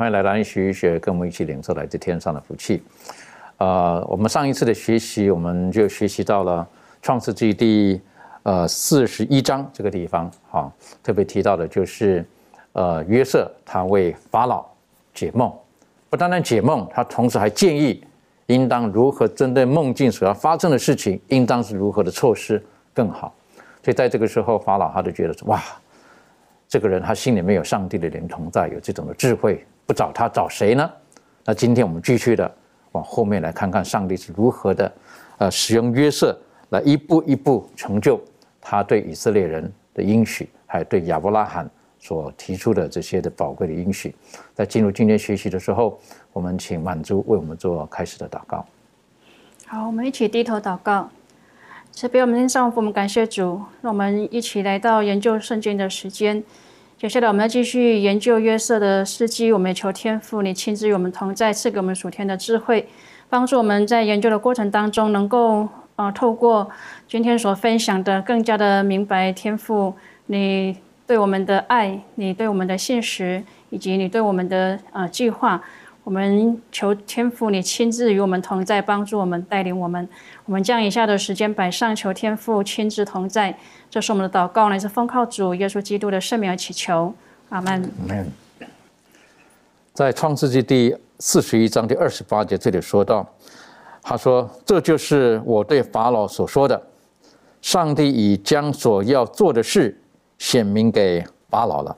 欢迎来到安息学，跟我们一起领受来自天上的福气。呃，我们上一次的学习，我们就学习到了创世纪第呃四十一章这个地方，哈、特别提到的就是呃约瑟他为法老解梦，不单单解梦，他同时还建议应当如何针对梦境所要发生的事情，应当是如何的措施更好。所以在这个时候，法老他就觉得说，哇，这个人他心里面有上帝的灵同在，有这种的智慧，不找他找谁呢？那今天我们继续的往后面来看看上帝是如何的，呃，使用约瑟来一步一步成就他对以色列人的应许，还有对亚伯拉罕所提出的这些的宝贵的应许。在进入今天学习的时候，我们请满珠为我们做开始的祷告。好，我们一起低头祷告。这边我们先上父，我们感谢主，让我们一起来到研究圣经的时间。接下来我们要继续研究约瑟的事迹，我们也求天父你亲自与我们同在，赐给我们属天的智慧，帮助我们在研究的过程当中，能够呃透过今天所分享的，更加的明白天父你对我们的爱，你对我们的现实，以及你对我们的呃计划。我们求天父你亲自与我们同在，帮助我们，带领我们。我们将以下的时间摆上，求天父亲自同在。这是我们的祷告，乃是奉靠主耶稣基督的圣名而祈求，阿门。在创世纪第四十一章第二十八节，这里说到，他说：“这就是我对法老所说的，上帝已将所要做的事显明给法老了。”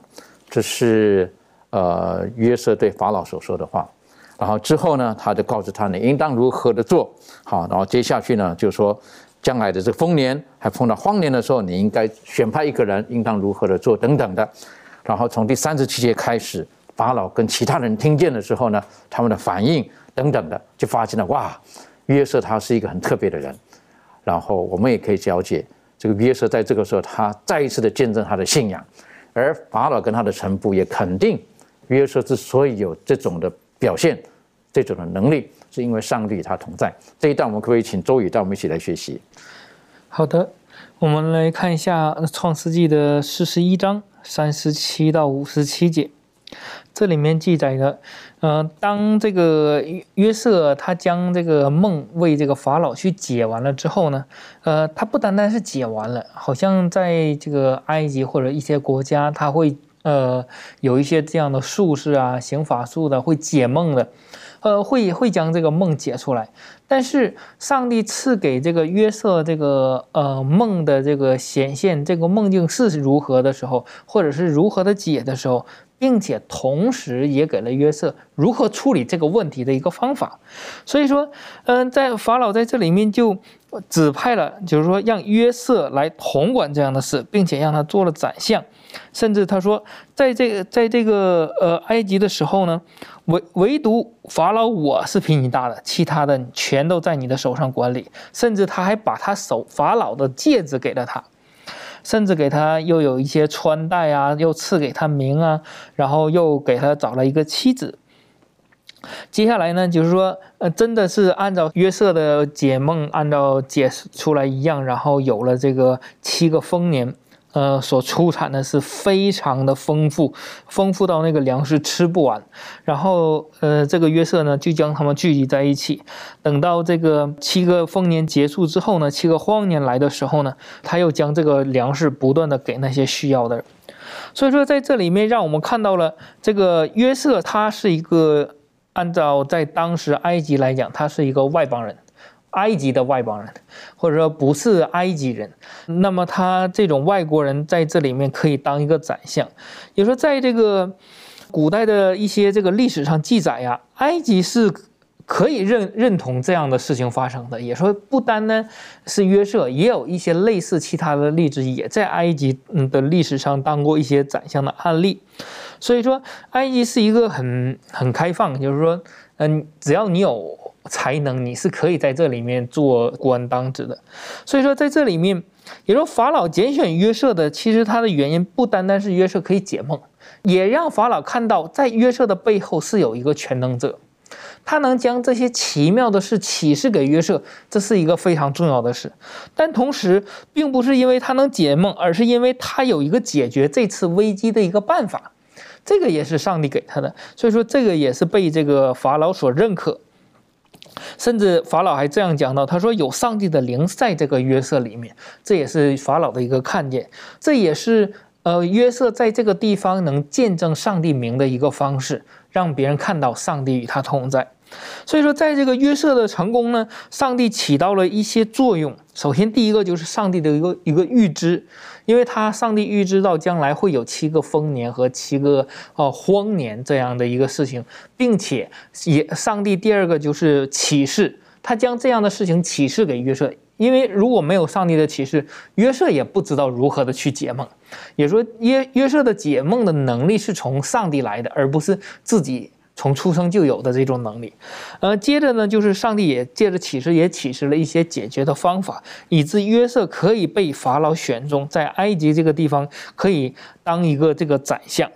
这是呃约瑟对法老所说的话。然后之后呢，他就告诉他你应当如何的做好。然后接下去呢，就说将来的这个丰年还碰到荒年的时候，你应该选派一个人，应当如何的做等等的。然后从第三十七节开始，法老跟其他人听见的时候呢，他们的反应等等的，就发现了哇，约瑟他是一个很特别的人。然后我们也可以了解，这个约瑟在这个时候，他再一次的见证他的信仰，而法老跟他的臣仆也肯定约瑟之所以有这种的表现，这种的能力，是因为上帝他同在。这一段我们可不可以请周宇带我们一起来学习？好的，我们来看一下《创世纪》的四十一章三十七到五十七节，这里面记载的，呃，当这个约瑟他将这个梦为这个法老去解完了之后呢，呃，他不单单是解完了，好像在这个埃及或者一些国家，他会呃有一些这样的术士啊，行法术的会解梦的。呃，会会将这个梦解出来，但是上帝赐给这个约瑟这个呃梦的这个显现，这个梦境是如何的时候，或者是如何的解的时候，并且同时也给了约瑟如何处理这个问题的一个方法。所以说，嗯、在法老在这里面就指派了，就是说让约瑟来统管这样的事，并且让他做了宰相。甚至他说，在这个在这个呃埃及的时候呢，唯唯独法老我是比你大的，其他的全都在你的手上管理。甚至他还把他手法老的戒指给了他，甚至给他又有一些穿戴啊，又赐给他名啊，然后又给他找了一个妻子。接下来呢，就是说，呃，真的是按照约瑟的解梦，按照解出来一样，然后有了这个七个丰年。呃，所出产的是非常的丰富，丰富到那个粮食吃不完。然后，呃，这个约瑟呢，就将他们聚集在一起。等到这个七个丰年结束之后呢，七个荒年来的时候呢，他又将这个粮食不断的给那些需要的人。所以说，在这里面让我们看到了这个约瑟，他是一个按照在当时埃及来讲，他是一个外邦人，埃及的外邦人，或者说不是埃及人。那么他这种外国人在这里面可以当一个宰相。也说，在这个古代的一些这个历史上记载呀，埃及是。可以认认同这样的事情发生的，也说不单呢是约瑟，也有一些类似其他的例子，也在埃及嗯的历史上当过一些宰相的案例。所以说，埃及是一个很很开放，就是说，嗯，只要你有才能，你是可以在这里面做官当职的。所以说，在这里面，也说法老拣选约瑟的，其实他的原因不单单是约瑟可以解梦，也让法老看到在约瑟的背后是有一个全能者。他能将这些奇妙的事启示给约瑟，这是一个非常重要的事。但同时，并不是因为他能解梦，而是因为他有一个解决这次危机的一个办法。这个也是上帝给他的，所以说这个也是被这个法老所认可。甚至法老还这样讲到：“他说有上帝的灵在这个约瑟里面，这也是法老的一个看见，这也是呃约瑟在这个地方能见证上帝名的一个方式。”让别人看到上帝与他同在，所以说，在这个约瑟的成功呢，上帝起到了一些作用。首先，第一个就是上帝的一个一个预知，因为他上帝预知到将来会有七个丰年和七个呃荒年这样的一个事情，并且也上帝第二个就是启示，他将这样的事情启示给约瑟。因为如果没有上帝的启示，约瑟也不知道如何的去解梦。也说约约瑟的解梦的能力是从上帝来的，而不是自己从出生就有的这种能力。呃，接着呢，就是上帝也借着启示，也启示了一些解决的方法，以致约瑟可以被法老选中，在埃及这个地方可以当一个这个宰相。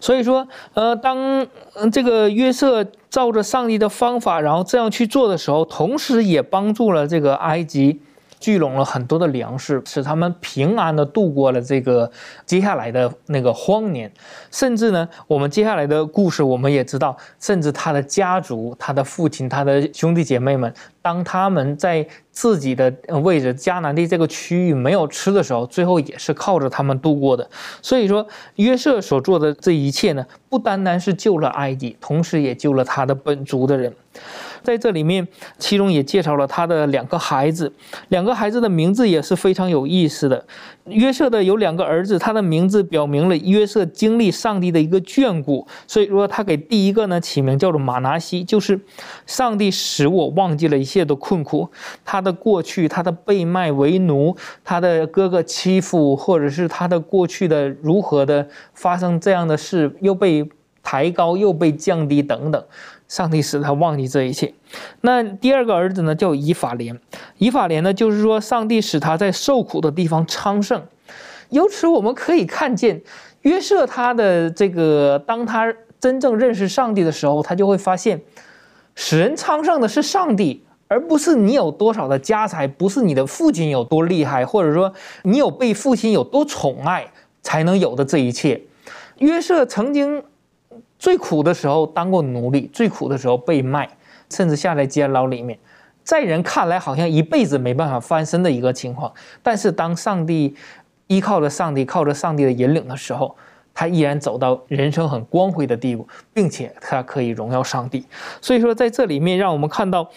所以说，呃，当这个约瑟照着上帝的方法，然后这样去做的时候，同时也帮助了这个埃及。聚拢了很多的粮食，使他们平安的度过了这个接下来的那个荒年。甚至呢，我们接下来的故事我们也知道，甚至他的家族、他的父亲、他的兄弟姐妹们，当他们在自己的位置迦南地这个区域没有吃的时候，最后也是靠着他们度过的。所以说，约瑟所做的这一切呢，不单单是救了埃及，同时也救了他的本族的人。在这里面，其中也介绍了他的两个孩子，两个孩子的名字也是非常有意思的。约瑟的有两个儿子，他的名字表明了约瑟经历上帝的一个眷顾，所以说他给第一个呢起名叫做马拿西，就是上帝使我忘记了一切的困苦，他的过去，他的被卖为奴，他的哥哥欺负，或者是他的过去的如何的发生这样的事，又被抬高，又被降低等等。上帝使他忘记这一切。那第二个儿子呢，叫以法莲。以法莲呢，就是说上帝使他在受苦的地方昌盛。由此我们可以看见，约瑟他的这个，当他真正认识上帝的时候，他就会发现，使人昌盛的是上帝，而不是你有多少的家财，不是你的父亲有多厉害，或者说你有被父亲有多宠爱才能有的这一切。约瑟曾经。最苦的时候当过奴隶，最苦的时候被卖，甚至下在监牢里面，在人看来好像一辈子没办法翻身的一个情况。但是当上帝依靠着上帝，靠着上帝的引领的时候，他依然走到人生很光辉的地步，并且他可以荣耀上帝。所以说，在这里面让我们看到，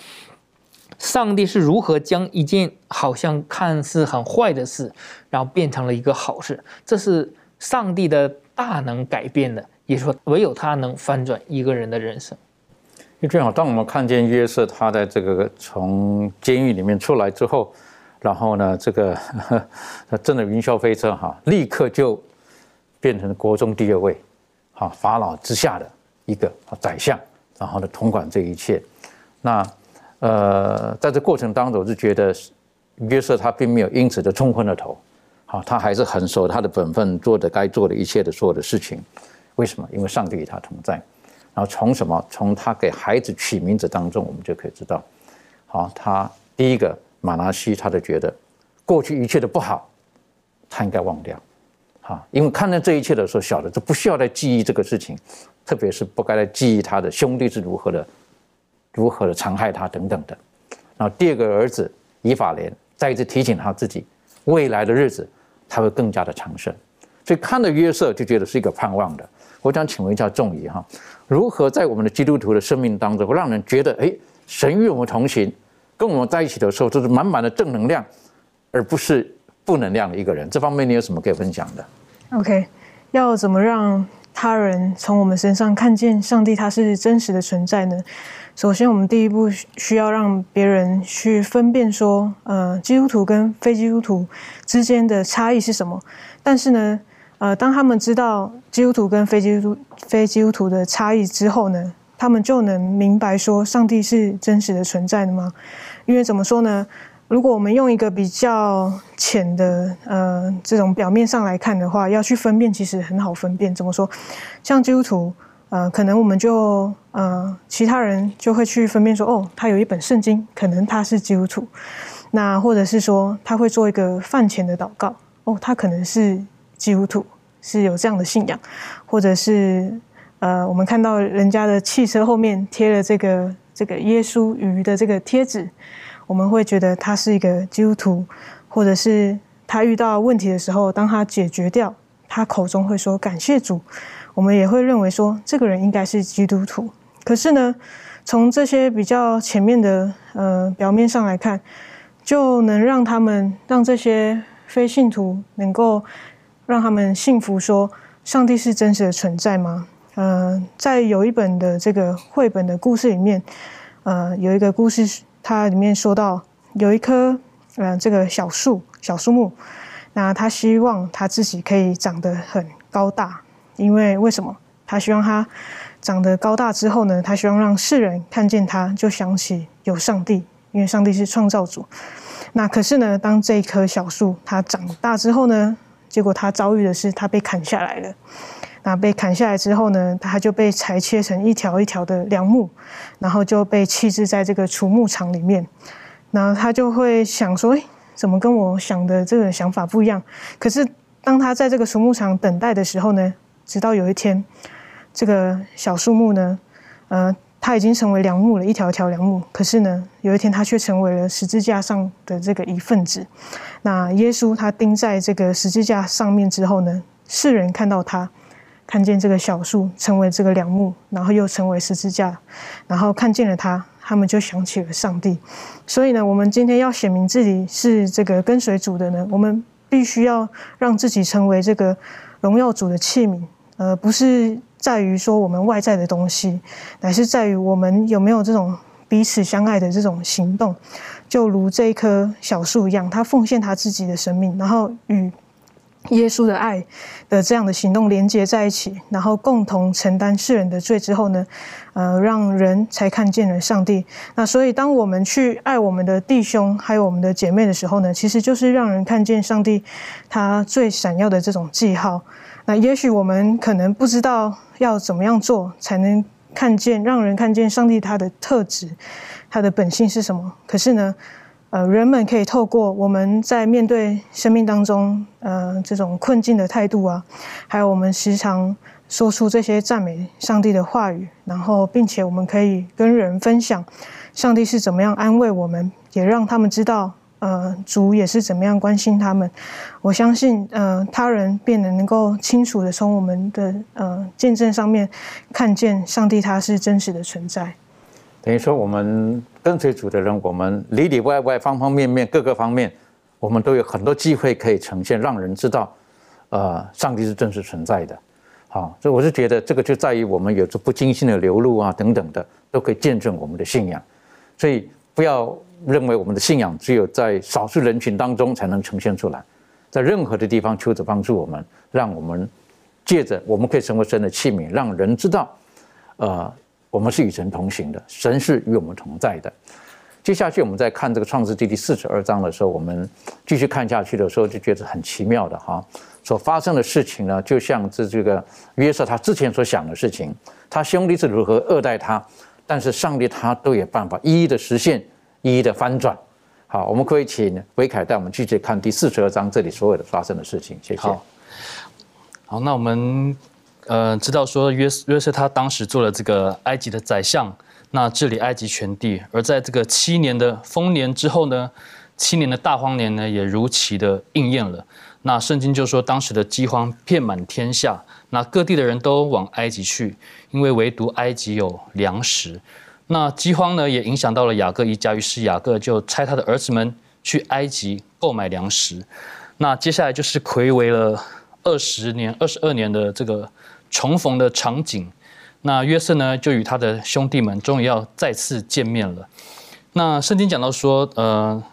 上帝是如何将一件好像看似很坏的事，然后变成了一个好事。这是上帝的大能改变的。也说，唯有他能翻转一个人的人生。就正好，当我们看见约瑟他在这个从监狱里面出来之后，然后呢，这个他真的云霄飞车哈，立刻就变成国中第二位，哈法老之下的一个宰相，然后呢统管这一切。那呃，在这过程当中，我就觉得约瑟他并没有因此就冲昏了头，好，他还是很守他的本分，做的该做的一切的所有的事情。为什么？因为上帝与他同在。然后从什么？从他给孩子取名字当中，我们就可以知道，好，他第一个马拿西，他就觉得过去一切的不好，他应该忘掉，好，因为看到这一切的时候，晓得这不需要再记忆这个事情，特别是不该再记忆他的兄弟是如何的，如何的残害他等等的。然后第二个儿子以法莲再一次提醒他自己，未来的日子他会更加的长盛。所以看到约瑟就觉得是一个盼望的。我想请问一下仲怡哈，如何在我们的基督徒的生命当中，让人觉得哎，神与我们同行，跟我们在一起的时候都是满满的正能量，而不是负能量的一个人？这方面你有什么可以分享的？OK，要怎么让他人从我们身上看见上帝他是真实的存在呢？首先，我们第一步需要让别人去分辨说，呃，基督徒跟非基督徒之间的差异是什么。但是呢，呃，当他们知道基督徒跟非基督非基督徒的差异之后呢，他们就能明白说，上帝是真实的存在的吗？因为怎么说呢？如果我们用一个比较浅的，呃，这种表面上来看的话，要去分辨，其实很好分辨。怎么说？像基督徒。呃，可能我们就呃，其他人就会去分辨说，哦，他有一本圣经，可能他是基督徒。那或者是说，他会做一个饭前的祷告，哦，他可能是基督徒，是有这样的信仰。或者是呃，我们看到人家的汽车后面贴了这个这个耶稣鱼的这个贴纸，我们会觉得他是一个基督徒。或者是他遇到问题的时候，当他解决掉，他口中会说感谢主。我们也会认为说，这个人应该是基督徒。可是呢，从这些比较前面的呃表面上来看，就能让他们让这些非信徒能够让他们信服说，上帝是真实的存在吗？呃，在有一本的这个绘本的故事里面，呃，有一个故事，它里面说到有一棵呃这个小树小树木，那他希望他自己可以长得很高大。因为为什么他希望他长得高大之后呢？他希望让世人看见他，就想起有上帝，因为上帝是创造主。那可是呢，当这一棵小树它长大之后呢，结果他遭遇的是他被砍下来了。那被砍下来之后呢，他就被裁切成一条一条的梁木，然后就被弃置在这个储木场里面。然后他就会想说：“哎，怎么跟我想的这个想法不一样？”可是当他在这个储木场等待的时候呢？直到有一天，这个小树木呢，呃，它已经成为梁木了，一条条梁木。可是呢，有一天它却成为了十字架上的这个一份子。那耶稣他钉在这个十字架上面之后呢，世人看到他，看见这个小树成为这个梁木，然后又成为十字架，然后看见了他，他们就想起了上帝。所以呢，我们今天要显明自己是这个跟随主的呢，我们必须要让自己成为这个荣耀主的器皿。呃，不是在于说我们外在的东西，乃是在于我们有没有这种彼此相爱的这种行动，就如这一棵小树一样，它奉献他自己的生命，然后与耶稣的爱的这样的行动连接在一起，然后共同承担世人的罪之后呢，呃，让人才看见了上帝。那所以，当我们去爱我们的弟兄还有我们的姐妹的时候呢，其实就是让人看见上帝他最闪耀的这种记号。那也许我们可能不知道要怎么样做才能看见，让人看见上帝他的特质，他的本性是什么。可是呢，呃，人们可以透过我们在面对生命当中，呃，这种困境的态度啊，还有我们时常说出这些赞美上帝的话语，然后并且我们可以跟人分享上帝是怎么样安慰我们，也让他们知道。呃，主也是怎么样关心他们？我相信，呃，他人便能能够清楚的从我们的呃见证上面看见上帝他是真实的存在。等于说，我们跟随主的人，我们里里外外方方面面各个方面，我们都有很多机会可以呈现，让人知道，呃，上帝是真实存在的。好，所以我是觉得这个就在于我们有着不精心的流露啊等等的，都可以见证我们的信仰。所以不要。认为我们的信仰只有在少数人群当中才能呈现出来，在任何的地方求主帮助我们，让我们借着我们可以成为神的器皿，让人知道，呃，我们是与神同行的，神是与我们同在的。接下去我们在看这个创世纪第四十二章的时候，我们继续看下去的时候就觉得很奇妙的哈，所发生的事情呢，就像这这个约瑟他之前所想的事情，他兄弟是如何恶待他，但是上帝他都有办法一一的实现。一一的翻转，好，我们可以请维凯带我们继续看第四十二章这里所有的发生的事情。谢谢。好，好，那我们呃知道说约约瑟他当时做了这个埃及的宰相，那治理埃及全地。而在这个七年的丰年之后呢，七年的大荒年呢，也如期的应验了。那圣经就说，当时的饥荒遍满天下，那各地的人都往埃及去，因为唯独埃及有粮食。那饥荒呢，也影响到了雅各一家，于是雅各就差他的儿子们去埃及购买粮食。那接下来就是魁违了二十年、二十二年的这个重逢的场景。那约瑟呢，就与他的兄弟们终于要再次见面了。那圣经讲到说，呃，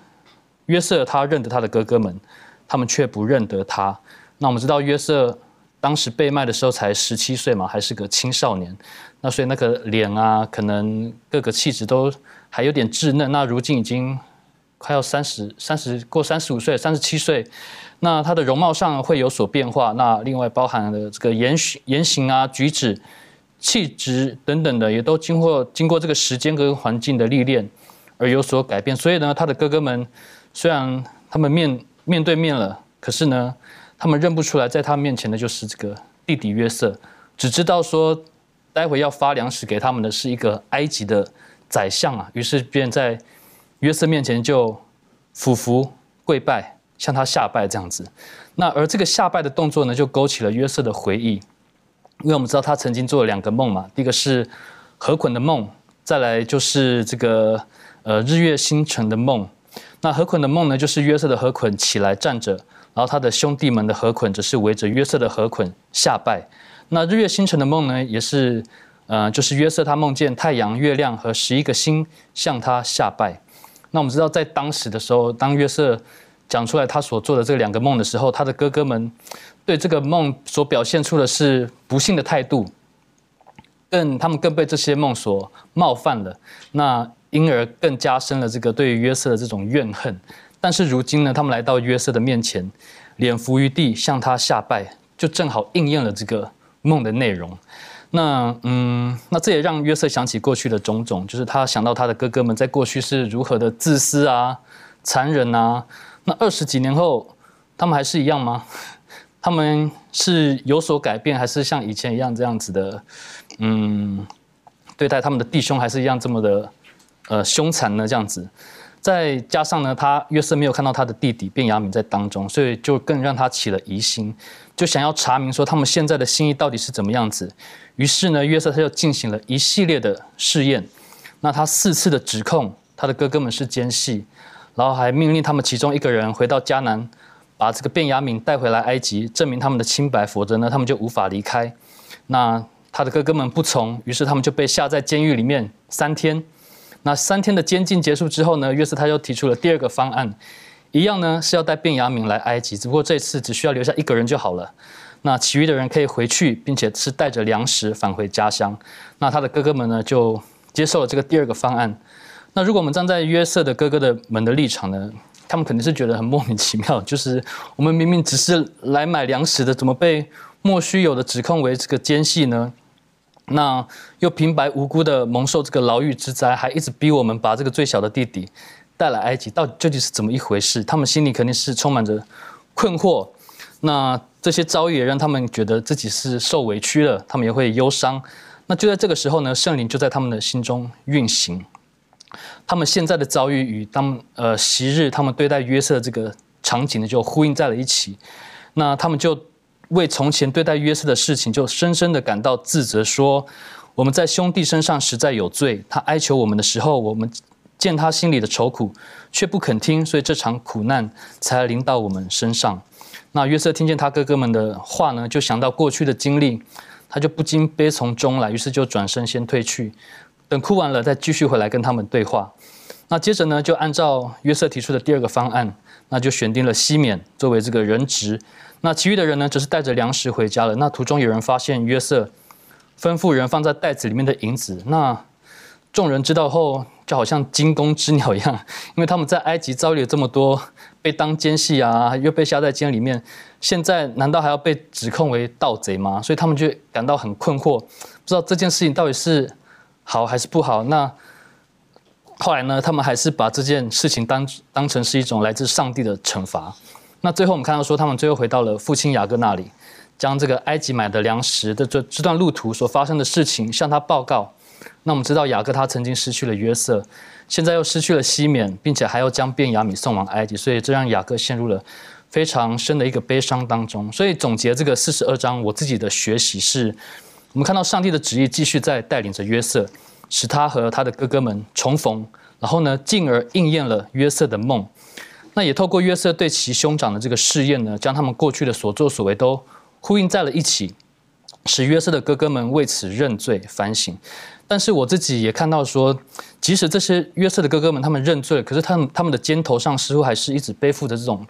约瑟他认得他的哥哥们，他们却不认得他。那我们知道约瑟当时被卖的时候才十七岁嘛，还是个青少年。那所以那个脸啊，可能各个气质都还有点稚嫩。那如今已经快要三十三十过三十五岁，三十七岁，那他的容貌上会有所变化。那另外包含了这个言行言行啊、举止、气质等等的，也都经过经过这个时间跟环境的历练而有所改变。所以呢，他的哥哥们虽然他们面面对面了，可是呢，他们认不出来，在他面前的就是这个弟弟约瑟，只知道说。待会要发粮食给他们的是一个埃及的宰相啊，于是便在约瑟面前就俯伏跪拜，向他下拜这样子。那而这个下拜的动作呢，就勾起了约瑟的回忆，因为我们知道他曾经做了两个梦嘛，第一个是河捆的梦，再来就是这个呃日月星辰的梦。那河捆的梦呢，就是约瑟的河捆起来站着，然后他的兄弟们的河捆则是围着约瑟的河捆下拜。那日月星辰的梦呢，也是，呃，就是约瑟他梦见太阳、月亮和十一个星向他下拜。那我们知道，在当时的时候，当约瑟讲出来他所做的这两个梦的时候，他的哥哥们对这个梦所表现出的是不幸的态度，更他们更被这些梦所冒犯了，那因而更加深了这个对于约瑟的这种怨恨。但是如今呢，他们来到约瑟的面前，脸伏于地向他下拜，就正好应验了这个。梦的内容，那嗯，那这也让约瑟想起过去的种种，就是他想到他的哥哥们在过去是如何的自私啊、残忍啊。那二十几年后，他们还是一样吗？他们是有所改变，还是像以前一样这样子的？嗯，对待他们的弟兄还是一样这么的呃凶残呢？这样子，再加上呢，他约瑟没有看到他的弟弟便雅敏在当中，所以就更让他起了疑心。就想要查明说他们现在的心意到底是怎么样子，于是呢，约瑟他就进行了一系列的试验。那他四次的指控他的哥哥们是奸细，然后还命令他们其中一个人回到迦南，把这个便雅悯带回来埃及，证明他们的清白，否则呢，他们就无法离开。那他的哥哥们不从，于是他们就被下在监狱里面三天。那三天的监禁结束之后呢，约瑟他又提出了第二个方案。一样呢，是要带卞雅敏来埃及，只不过这次只需要留下一个人就好了。那其余的人可以回去，并且是带着粮食返回家乡。那他的哥哥们呢，就接受了这个第二个方案。那如果我们站在约瑟的哥哥的们的立场呢，他们肯定是觉得很莫名其妙，就是我们明明只是来买粮食的，怎么被莫须有的指控为这个奸细呢？那又平白无辜的蒙受这个牢狱之灾，还一直逼我们把这个最小的弟弟。带来埃及到底究竟是怎么一回事？他们心里肯定是充满着困惑。那这些遭遇也让他们觉得自己是受委屈了，他们也会忧伤。那就在这个时候呢，圣灵就在他们的心中运行。他们现在的遭遇与当呃昔日他们对待约瑟这个场景呢，就呼应在了一起。那他们就为从前对待约瑟的事情，就深深的感到自责，说我们在兄弟身上实在有罪。他哀求我们的时候，我们。见他心里的愁苦，却不肯听，所以这场苦难才临到我们身上。那约瑟听见他哥哥们的话呢，就想到过去的经历，他就不禁悲从中来，于是就转身先退去，等哭完了再继续回来跟他们对话。那接着呢，就按照约瑟提出的第二个方案，那就选定了西缅作为这个人质，那其余的人呢，则是带着粮食回家了。那途中有人发现约瑟吩咐人放在袋子里面的银子，那众人知道后。就好像惊弓之鸟一样，因为他们在埃及遭遇了这么多，被当奸细啊，又被下在监里面，现在难道还要被指控为盗贼吗？所以他们就感到很困惑，不知道这件事情到底是好还是不好。那后来呢，他们还是把这件事情当当成是一种来自上帝的惩罚。那最后我们看到说，他们最后回到了父亲雅各那里，将这个埃及买的粮食的这这段路途所发生的事情向他报告。那我们知道雅各他曾经失去了约瑟，现在又失去了西缅，并且还要将便雅米送往埃及，所以这让雅各陷入了非常深的一个悲伤当中。所以总结这个四十二章，我自己的学习是，我们看到上帝的旨意继续在带领着约瑟，使他和他的哥哥们重逢，然后呢，进而应验了约瑟的梦。那也透过约瑟对其兄长的这个试验呢，将他们过去的所作所为都呼应在了一起，使约瑟的哥哥们为此认罪反省。但是我自己也看到说，即使这些约瑟的哥哥们他们认罪了，可是他们他们的肩头上似乎还是一直背负着这种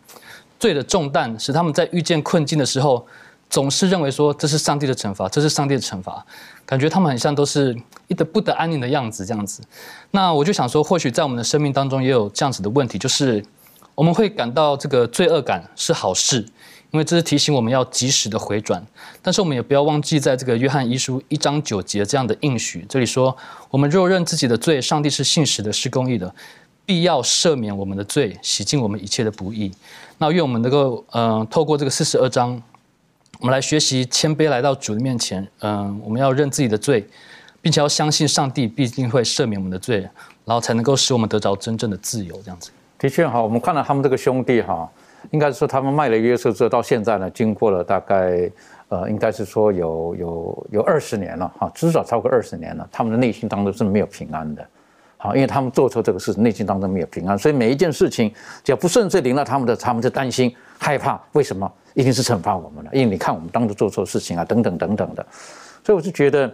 罪的重担，使他们在遇见困境的时候，总是认为说这是上帝的惩罚，这是上帝的惩罚，感觉他们很像都是一得不得安宁的样子这样子。那我就想说，或许在我们的生命当中也有这样子的问题，就是我们会感到这个罪恶感是好事。因为这是提醒我们要及时的回转，但是我们也不要忘记，在这个约翰一书一章九节这样的应许，这里说：我们若认自己的罪，上帝是信实的，是公义的，必要赦免我们的罪，洗净我们一切的不义。那愿我们能够，嗯，透过这个四十二章，我们来学习谦卑来到主的面前，嗯，我们要认自己的罪，并且要相信上帝必定会赦免我们的罪，然后才能够使我们得着真正的自由。这样子，的确哈，我们看到他们这个兄弟哈。应该是说，他们卖了约瑟之后，到现在呢，经过了大概，呃，应该是说有有有二十年了哈，至少超过二十年了。他们的内心当中是没有平安的，好，因为他们做错这个事，内心当中没有平安，所以每一件事情只要不顺遂临到他们的，他们就担心害怕。为什么？一定是惩罚我们了，因为你看我们当初做错事情啊，等等等等的。所以我是觉得，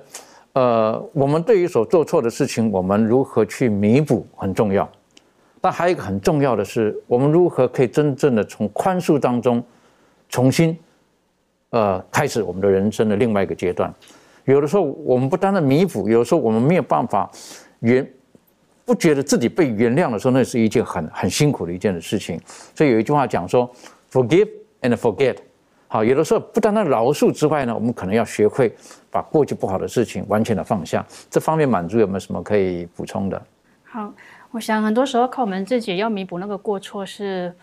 呃，我们对于所做错的事情，我们如何去弥补很重要。但还有一个很重要的是，我们如何可以真正的从宽恕当中重新，呃，开始我们的人生的另外一个阶段。有的时候我们不单单弥补，有的时候我们没有办法原不觉得自己被原谅的时候，那是一件很很辛苦的一件的事情。所以有一句话讲说，forgive and forget。好，有的时候不单单饶恕之外呢，我们可能要学会把过去不好的事情完全的放下。这方面满足有没有什么可以补充的？好。我想很多时候靠我们自己要弥补那个过错是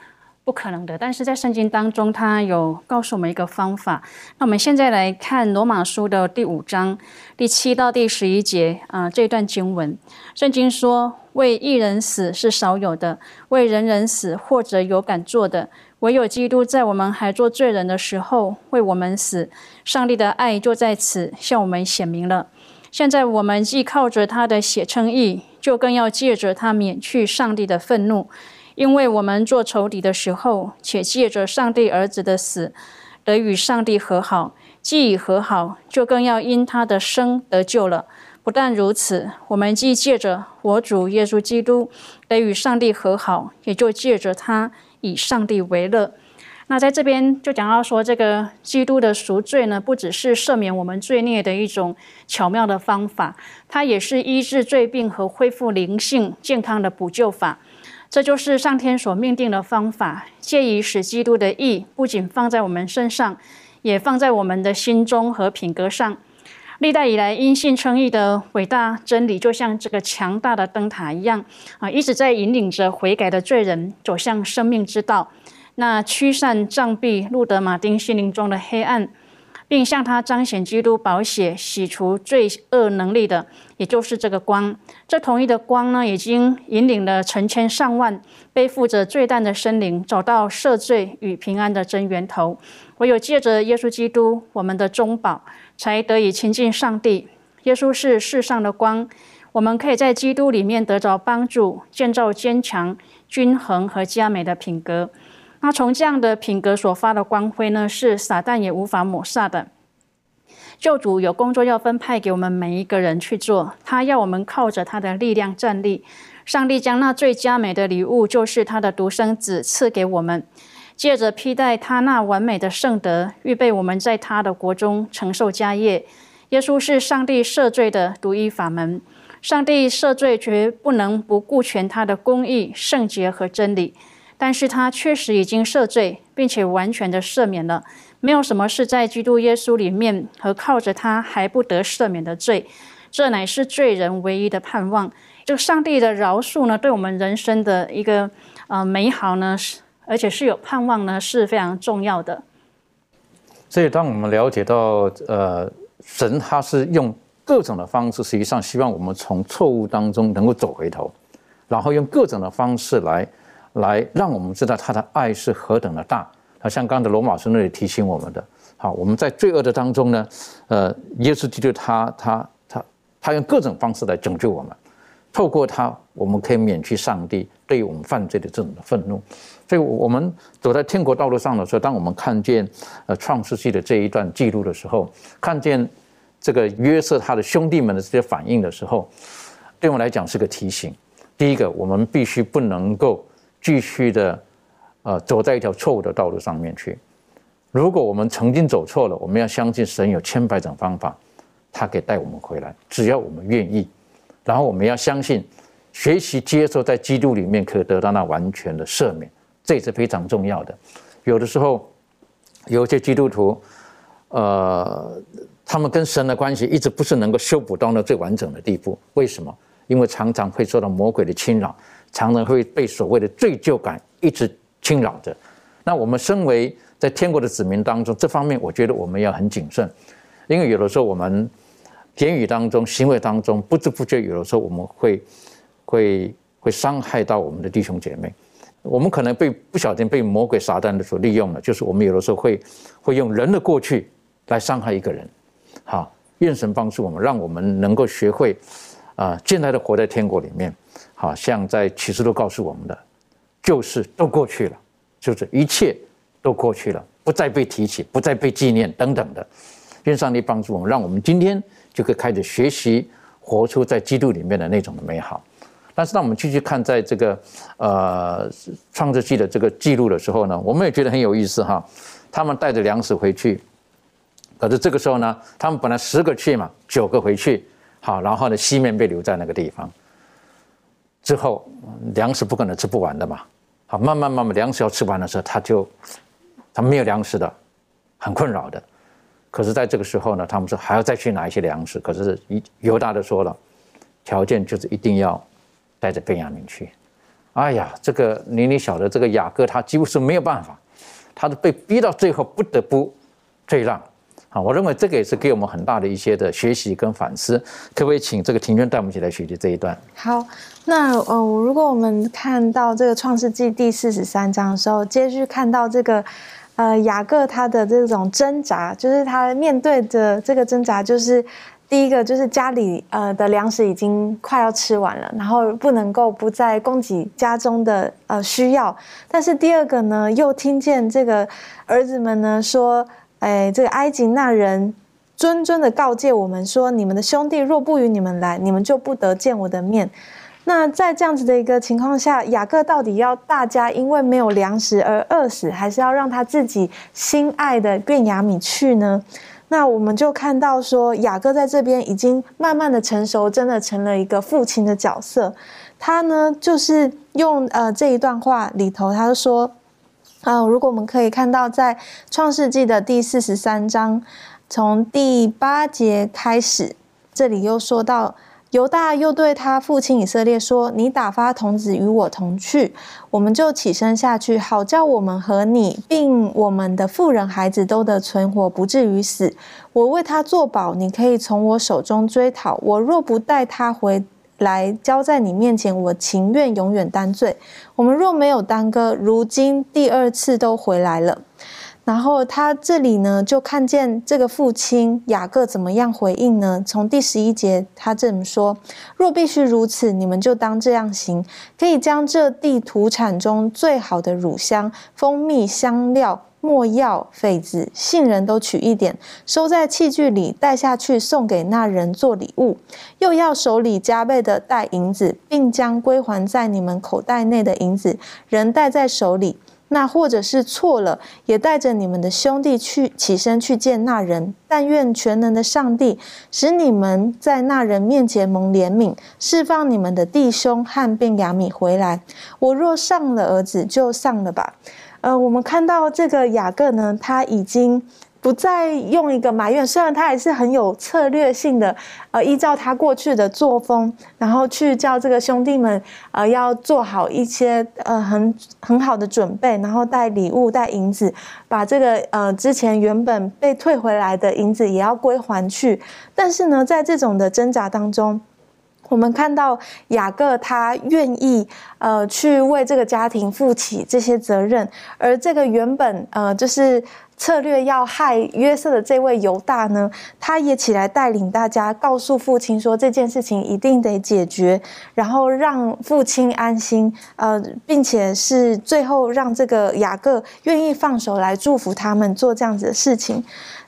不可能的，但是在圣经当中，他有告诉我们一个方法。那我们现在来看罗马书的第五章第七到第十一节啊这段经文，圣经说：“为一人死是少有的，为人人死或者有敢做的，唯有基督在我们还做罪人的时候为我们死。上帝的爱就在此向我们显明了。现在我们既靠着他的血称义。”就更要借着他免去上帝的愤怒，因为我们做仇敌的时候，且借着上帝儿子的死得与上帝和好；既已和好，就更要因他的生得救了。不但如此，我们既借着我主耶稣基督得与上帝和好，也就借着他以上帝为乐。那在这边就讲到说，这个基督的赎罪呢，不只是赦免我们罪孽的一种巧妙的方法，它也是医治罪病和恢复灵性健康的补救法。这就是上天所命定的方法，借以使基督的义不仅放在我们身上，也放在我们的心中和品格上。历代以来，因信称义的伟大真理，就像这个强大的灯塔一样啊，一直在引领着悔改的罪人走向生命之道。那驱散障蔽路德马丁心灵中的黑暗，并向他彰显基督宝血洗除罪恶能力的，也就是这个光。这统一的光呢，已经引领了成千上万背负着罪担的生灵，找到赦罪与平安的真源头。唯有借着耶稣基督，我们的中保，才得以亲近上帝。耶稣是世上的光，我们可以在基督里面得着帮助，建造坚强、均衡和佳美的品格。那从这样的品格所发的光辉呢，是撒旦也无法抹杀的。救主有工作要分派给我们每一个人去做，他要我们靠着他的力量站立。上帝将那最佳美的礼物，就是他的独生子赐给我们，借着披戴他那完美的圣德，预备我们在他的国中承受家业。耶稣是上帝赦罪的独一法门，上帝赦罪绝不能不顾全他的公义、圣洁和真理。但是他确实已经赦罪，并且完全的赦免了，没有什么是在基督耶稣里面和靠着他还不得赦免的罪，这乃是罪人唯一的盼望。这个上帝的饶恕呢，对我们人生的一个呃美好呢，是而且是有盼望呢，是非常重要的。所以，当我们了解到呃，神他是用各种的方式，实际上希望我们从错误当中能够走回头。然后用各种的方式来来让我们知道他的爱是何等的大。好像刚才罗马书那里提醒我们的，好，我们在罪恶的当中呢，呃，耶稣基督他他他他用各种方式来拯救我们，透过他，我们可以免去上帝对于我们犯罪的这种愤怒。所以，我们走在天国道路上的时候，当我们看见呃创世纪的这一段记录的时候，看见这个约瑟他的兄弟们的这些反应的时候，对我来讲是个提醒。第一个，我们必须不能够继续的。呃，走在一条错误的道路上面去。如果我们曾经走错了，我们要相信神有千百种方法，他可以带我们回来，只要我们愿意。然后我们要相信，学习接受在基督里面可以得到那完全的赦免，这也是非常重要的。有的时候，有些基督徒，呃，他们跟神的关系一直不是能够修补到那最完整的地步。为什么？因为常常会受到魔鬼的侵扰，常常会被所谓的罪疚感一直。侵扰着，那我们身为在天国的子民当中，这方面我觉得我们要很谨慎，因为有的时候我们言语当中、行为当中，不知不觉有的时候我们会会会伤害到我们的弟兄姐妹，我们可能被不小心被魔鬼撒旦的所利用了，就是我们有的时候会会用人的过去来伤害一个人。好，愿神帮助我们，让我们能够学会啊，进来的活在天国里面，好像在启示录告诉我们的。就是都过去了，就是一切都过去了，不再被提起，不再被纪念等等的。愿上帝帮助我们，让我们今天就可以开始学习，活出在基督里面的那种的美好。但是，当我们继续看在这个呃创世纪的这个记录的时候呢，我们也觉得很有意思哈。他们带着粮食回去，可是这个时候呢，他们本来十个去嘛，九个回去，好，然后呢，西面被留在那个地方。之后粮食不可能吃不完的嘛。好，慢慢慢慢，粮食要吃完的时候，他就他没有粮食的，很困扰的。可是，在这个时候呢，他们说还要再去拿一些粮食。可是，一犹大的说了，条件就是一定要带着便雅悯去。哎呀，这个你你晓得，这个雅各他几乎是没有办法，他是被逼到最后不得不退让。啊，我认为这个也是给我们很大的一些的学习跟反思。可不可以请这个庭娟带我们一起来学习这一段？好，那呃，如果我们看到这个创世纪第四十三章的时候，接续看到这个呃雅各他的这种挣扎，就是他面对的这个挣扎，就是第一个就是家里呃的粮食已经快要吃完了，然后不能够不再供给家中的呃需要，但是第二个呢，又听见这个儿子们呢说。哎，这个埃及那人谆谆的告诫我们说：“你们的兄弟若不与你们来，你们就不得见我的面。”那在这样子的一个情况下，雅各到底要大家因为没有粮食而饿死，还是要让他自己心爱的便雅米去呢？那我们就看到说，雅各在这边已经慢慢的成熟，真的成了一个父亲的角色。他呢，就是用呃这一段话里头，他说。嗯，如果我们可以看到，在创世纪的第四十三章，从第八节开始，这里又说到犹大又对他父亲以色列说：“你打发童子与我同去，我们就起身下去，好叫我们和你，并我们的妇人孩子都得存活，不至于死。我为他作保，你可以从我手中追讨。我若不带他回。”来交在你面前，我情愿永远担罪。我们若没有耽搁，如今第二次都回来了。然后他这里呢，就看见这个父亲雅各怎么样回应呢？从第十一节，他这么说：若必须如此，你们就当这样行，可以将这地土产中最好的乳香、蜂蜜、香料。墨药、痱子、杏仁都取一点，收在器具里，带下去送给那人做礼物。又要手里加倍的带银子，并将归还在你们口袋内的银子，人带在手里。那或者是错了，也带着你们的兄弟去起身去见那人。但愿全能的上帝使你们在那人面前蒙怜悯，释放你们的弟兄和便雅米回来。我若上了儿子，就上了吧。呃，我们看到这个雅各呢，他已经不再用一个埋怨，虽然他还是很有策略性的，呃，依照他过去的作风，然后去叫这个兄弟们，呃，要做好一些呃很很好的准备，然后带礼物、带银子，把这个呃之前原本被退回来的银子也要归还去。但是呢，在这种的挣扎当中，我们看到雅各他愿意呃去为这个家庭负起这些责任，而这个原本呃就是策略要害约瑟的这位犹大呢，他也起来带领大家，告诉父亲说这件事情一定得解决，然后让父亲安心，呃，并且是最后让这个雅各愿意放手来祝福他们做这样子的事情。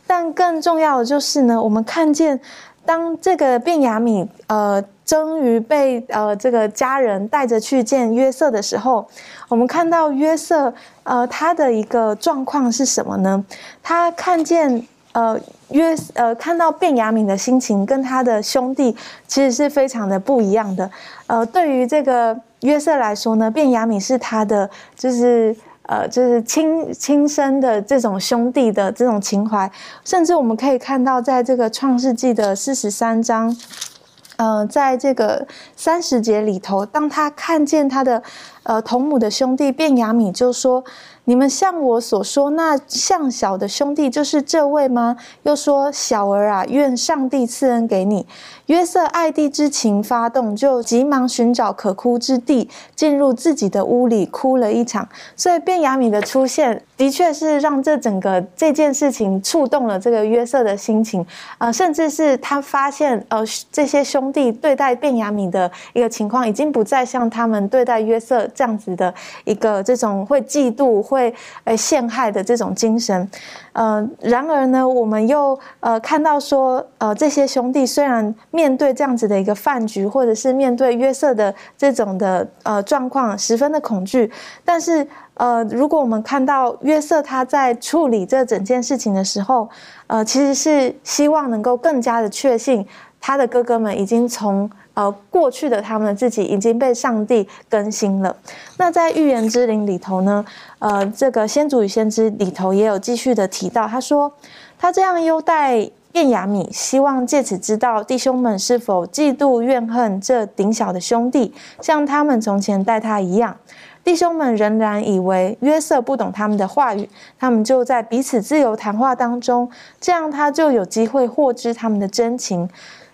但更重要的就是呢，我们看见当这个便雅悯呃。终于被呃这个家人带着去见约瑟的时候，我们看到约瑟呃他的一个状况是什么呢？他看见呃约呃看到卞雅敏的心情跟他的兄弟其实是非常的不一样的。呃，对于这个约瑟来说呢，卞雅敏是他的就是呃就是亲亲生的这种兄弟的这种情怀，甚至我们可以看到在这个创世纪的四十三章。呃，在这个三十节里头，当他看见他的呃同母的兄弟卞雅米，就说。你们像我所说，那像小的兄弟就是这位吗？又说小儿啊，愿上帝赐恩给你。约瑟爱弟之情发动，就急忙寻找可哭之地，进入自己的屋里哭了一场。所以卞雅米的出现，的确是让这整个这件事情触动了这个约瑟的心情。呃，甚至是他发现，呃，这些兄弟对待卞雅米的一个情况，已经不再像他们对待约瑟这样子的一个这种会嫉妒会。呃陷害的这种精神，呃，然而呢，我们又呃看到说，呃，这些兄弟虽然面对这样子的一个饭局，或者是面对约瑟的这种的呃状况，十分的恐惧，但是呃，如果我们看到约瑟他在处理这整件事情的时候，呃，其实是希望能够更加的确信他的哥哥们已经从。呃，过去的他们自己已经被上帝更新了。那在预言之灵里头呢？呃，这个先祖与先知里头也有继续的提到，他说他这样优待便雅米，希望借此知道弟兄们是否嫉妒怨恨这顶小的兄弟，像他们从前待他一样。弟兄们仍然以为约瑟不懂他们的话语，他们就在彼此自由谈话当中，这样他就有机会获知他们的真情。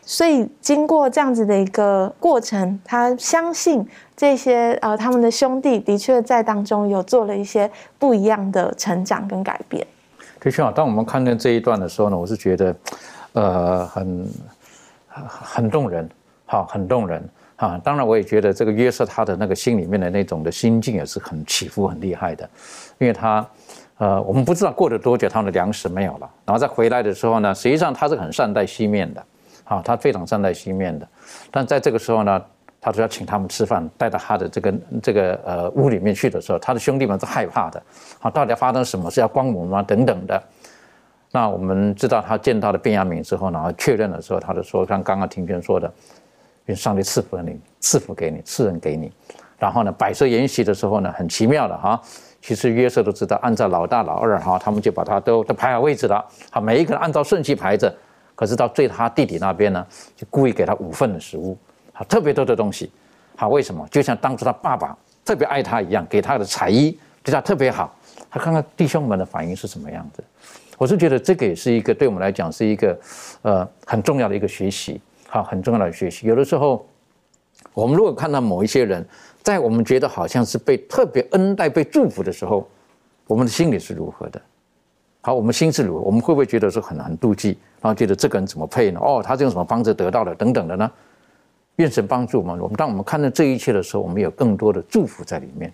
所以，经过这样子的一个过程，他相信这些呃，他们的兄弟的确在当中有做了一些不一样的成长跟改变。的确啊，当我们看见这一段的时候呢，我是觉得，呃，很很动人，好，很动人啊。当然，我也觉得这个约瑟他的那个心里面的那种的心境也是很起伏很厉害的，因为他，呃，我们不知道过了多久他们的粮食没有了，然后再回来的时候呢，实际上他是很善待西面的。啊，他非常善待西面的，但在这个时候呢，他说要请他们吃饭，带到他的这个这个呃屋里面去的时候，他的兄弟们是害怕的。啊，到底发生什么事？要光我吗？等等的。那我们知道他见到了便雅悯之后呢，确认的时候，他就说，像刚刚庭轩说的，愿上帝赐福你，赐福给你，赐人给你。然后呢，摆设筵席的时候呢，很奇妙的哈。其实约瑟都知道，按照老大老二哈，他们就把他都都排好位置了。好，每一个人按照顺序排着。可是到最他弟弟那边呢，就故意给他五份的食物，好特别多的东西，好为什么？就像当初他爸爸特别爱他一样，给他的彩衣对他特别好。他看看弟兄们的反应是什么样子。我是觉得这个也是一个对我们来讲是一个呃很重要的一个学习，好很重要的学习。有的时候我们如果看到某一些人在我们觉得好像是被特别恩待、被祝福的时候，我们的心里是如何的？好，我们心是如何？我们会不会觉得说很很妒忌？然后觉得这个人怎么配呢？哦，他是用什么方式得到的？等等的呢？愿神帮助我们。我们当我们看到这一切的时候，我们有更多的祝福在里面。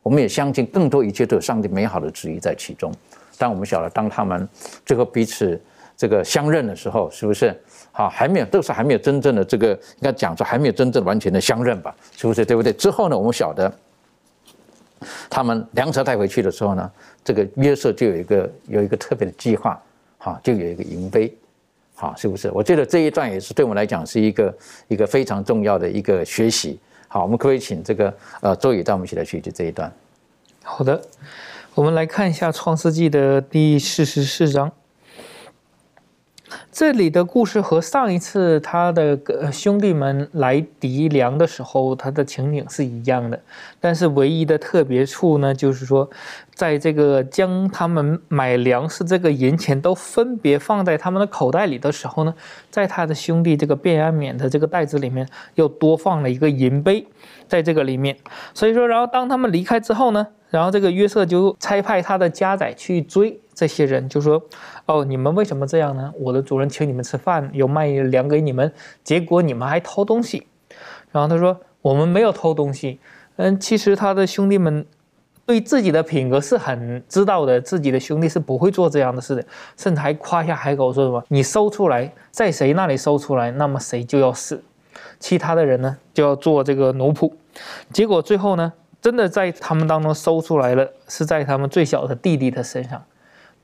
我们也相信更多一切都有上帝美好的旨意在其中。当我们晓得，当他们最后彼此这个相认的时候，是不是？好，还没有，都是还没有真正的这个应该讲说还没有真正完全的相认吧？是不是？对不对？之后呢，我们晓得他们粮车带回去的时候呢，这个约瑟就有一个有一个特别的计划，好，就有一个银杯。好，是不是？我觉得这一段也是对我们来讲是一个一个非常重要的一个学习。好，我们可以请这个呃周宇带我们一起来学习这一段。好的，我们来看一下《创世纪》的第四十四章。这里的故事和上一次他的兄弟们来敌粮的时候，他的情景是一样的，但是唯一的特别处呢，就是说，在这个将他们买粮食这个银钱都分别放在他们的口袋里的时候呢，在他的兄弟这个便安免的这个袋子里面又多放了一个银杯，在这个里面，所以说，然后当他们离开之后呢，然后这个约瑟就差派他的家宰去追这些人，就说。哦，你们为什么这样呢？我的主人请你们吃饭，有卖粮给你们，结果你们还偷东西。然后他说：“我们没有偷东西。”嗯，其实他的兄弟们对自己的品格是很知道的，自己的兄弟是不会做这样的事的，甚至还夸下海口说什么：“你搜出来，在谁那里搜出来，那么谁就要死，其他的人呢就要做这个奴仆。”结果最后呢，真的在他们当中搜出来了，是在他们最小的弟弟的身上。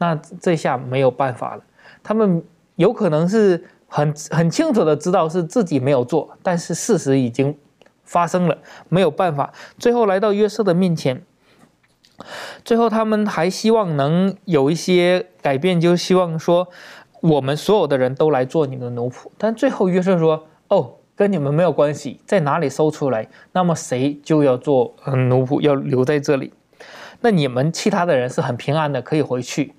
那这下没有办法了，他们有可能是很很清楚的知道是自己没有做，但是事实已经发生了，没有办法。最后来到约瑟的面前，最后他们还希望能有一些改变，就希望说我们所有的人都来做你们的奴仆。但最后约瑟说：“哦，跟你们没有关系，在哪里搜出来，那么谁就要做奴仆，要留在这里。那你们其他的人是很平安的，可以回去。”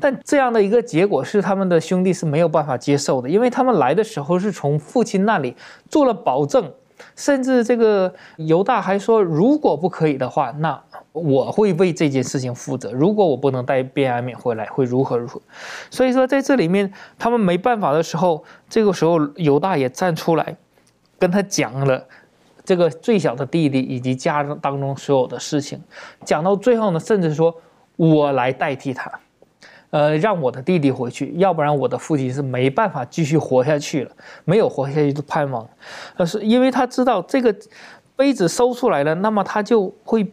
但这样的一个结果是他们的兄弟是没有办法接受的，因为他们来的时候是从父亲那里做了保证，甚至这个犹大还说，如果不可以的话，那我会为这件事情负责。如果我不能带便安敏回来，会如何如何？所以说，在这里面他们没办法的时候，这个时候犹大也站出来，跟他讲了这个最小的弟弟以及家当中所有的事情，讲到最后呢，甚至说我来代替他。呃，让我的弟弟回去，要不然我的父亲是没办法继续活下去了，没有活下去的盼望。呃，是因为他知道这个杯子收出来了，那么他就会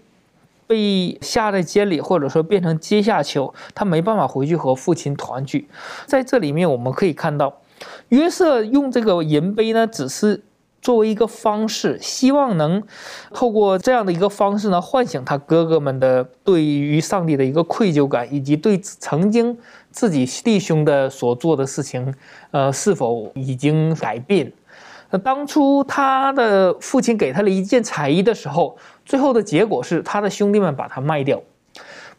被下在监里，或者说变成阶下囚，他没办法回去和父亲团聚。在这里面，我们可以看到，约瑟用这个银杯呢，只是。作为一个方式，希望能透过这样的一个方式呢，唤醒他哥哥们的对于上帝的一个愧疚感，以及对曾经自己弟兄的所做的事情，呃，是否已经改变？那当初他的父亲给他了一件彩衣的时候，最后的结果是他的兄弟们把他卖掉，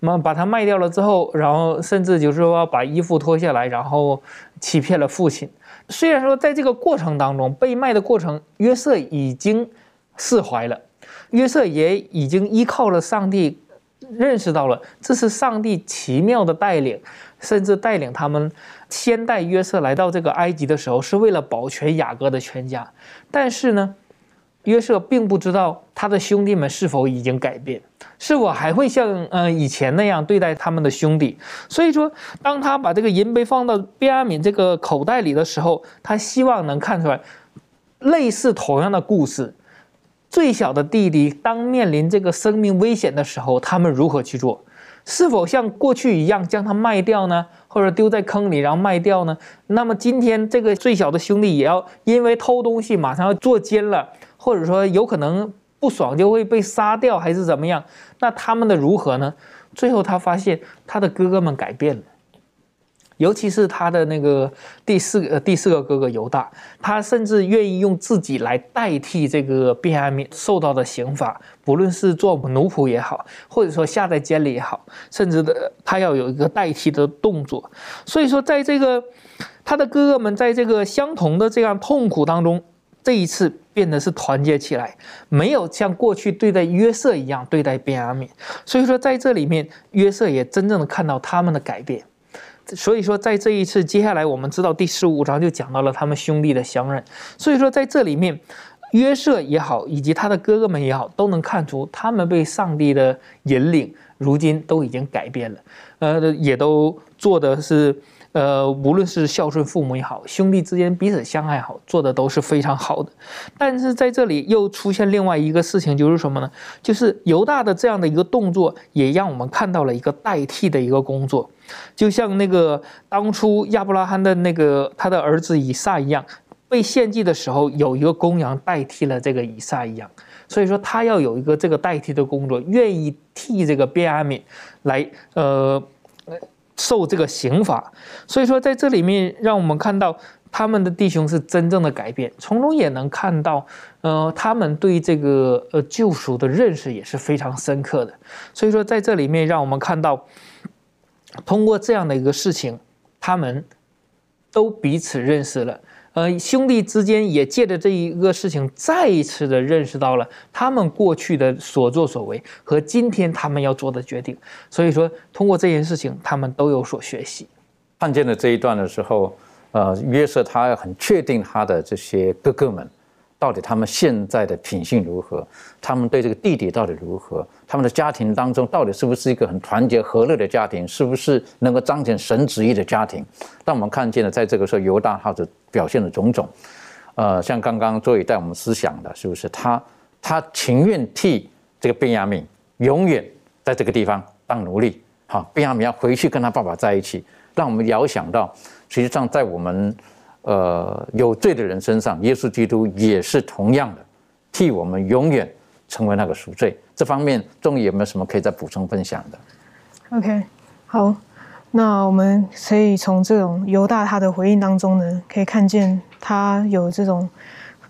那把他卖掉了之后，然后甚至就是说把衣服脱下来，然后欺骗了父亲。虽然说在这个过程当中被卖的过程，约瑟已经释怀了，约瑟也已经依靠了上帝，认识到了这是上帝奇妙的带领，甚至带领他们先带约瑟来到这个埃及的时候，是为了保全雅各的全家。但是呢？约瑟并不知道他的兄弟们是否已经改变，是否还会像呃以前那样对待他们的兄弟。所以说，当他把这个银杯放到便雅敏这个口袋里的时候，他希望能看出来类似同样的故事。最小的弟弟当面临这个生命危险的时候，他们如何去做？是否像过去一样将他卖掉呢？或者丢在坑里然后卖掉呢？那么今天这个最小的兄弟也要因为偷东西马上要坐监了。或者说有可能不爽就会被杀掉，还是怎么样？那他们的如何呢？最后他发现他的哥哥们改变了，尤其是他的那个第四个第四个哥哥犹大，他甚至愿意用自己来代替这个便雅悯受到的刑罚，不论是做奴仆也好，或者说下在监里也好，甚至的他要有一个代替的动作。所以说，在这个他的哥哥们在这个相同的这样痛苦当中。这一次变得是团结起来，没有像过去对待约瑟一样对待便雅悯。所以说，在这里面，约瑟也真正的看到他们的改变。所以说，在这一次，接下来我们知道第十五章就讲到了他们兄弟的相认。所以说，在这里面，约瑟也好，以及他的哥哥们也好，都能看出他们被上帝的引领，如今都已经改变了，呃，也都做的是。呃，无论是孝顺父母也好，兄弟之间彼此相爱好，做的都是非常好的。但是在这里又出现另外一个事情，就是什么呢？就是犹大的这样的一个动作，也让我们看到了一个代替的一个工作，就像那个当初亚伯拉罕的那个他的儿子以撒一样，被献祭的时候有一个公羊代替了这个以撒一样。所以说他要有一个这个代替的工作，愿意替这个便雅悯来呃。受这个刑罚。所以说，在这里面让我们看到他们的弟兄是真正的改变，从中也能看到，呃，他们对这个呃救赎的认识也是非常深刻的。所以说，在这里面让我们看到，通过这样的一个事情，他们都彼此认识了。呃，兄弟之间也借着这一个事情，再一次的认识到了他们过去的所作所为和今天他们要做的决定。所以说，通过这件事情，他们都有所学习。看见了这一段的时候，呃，约瑟他很确定他的这些哥哥们。到底他们现在的品性如何？他们对这个弟弟到底如何？他们的家庭当中到底是不是一个很团结和乐的家庭？是不是能够彰显神旨意的家庭？让我们看见了，在这个时候犹大他的表现的种种，呃，像刚刚周宇带我们思想的，是不是他他情愿替这个便雅悯永远在这个地方当奴隶？好，便雅悯要回去跟他爸爸在一起，让我们遥想到，实际上在我们。呃，有罪的人身上，耶稣基督也是同样的，替我们永远成为那个赎罪。这方面，钟宇有没有什么可以再补充分享的？OK，好，那我们可以从这种犹大他的回应当中呢，可以看见他有这种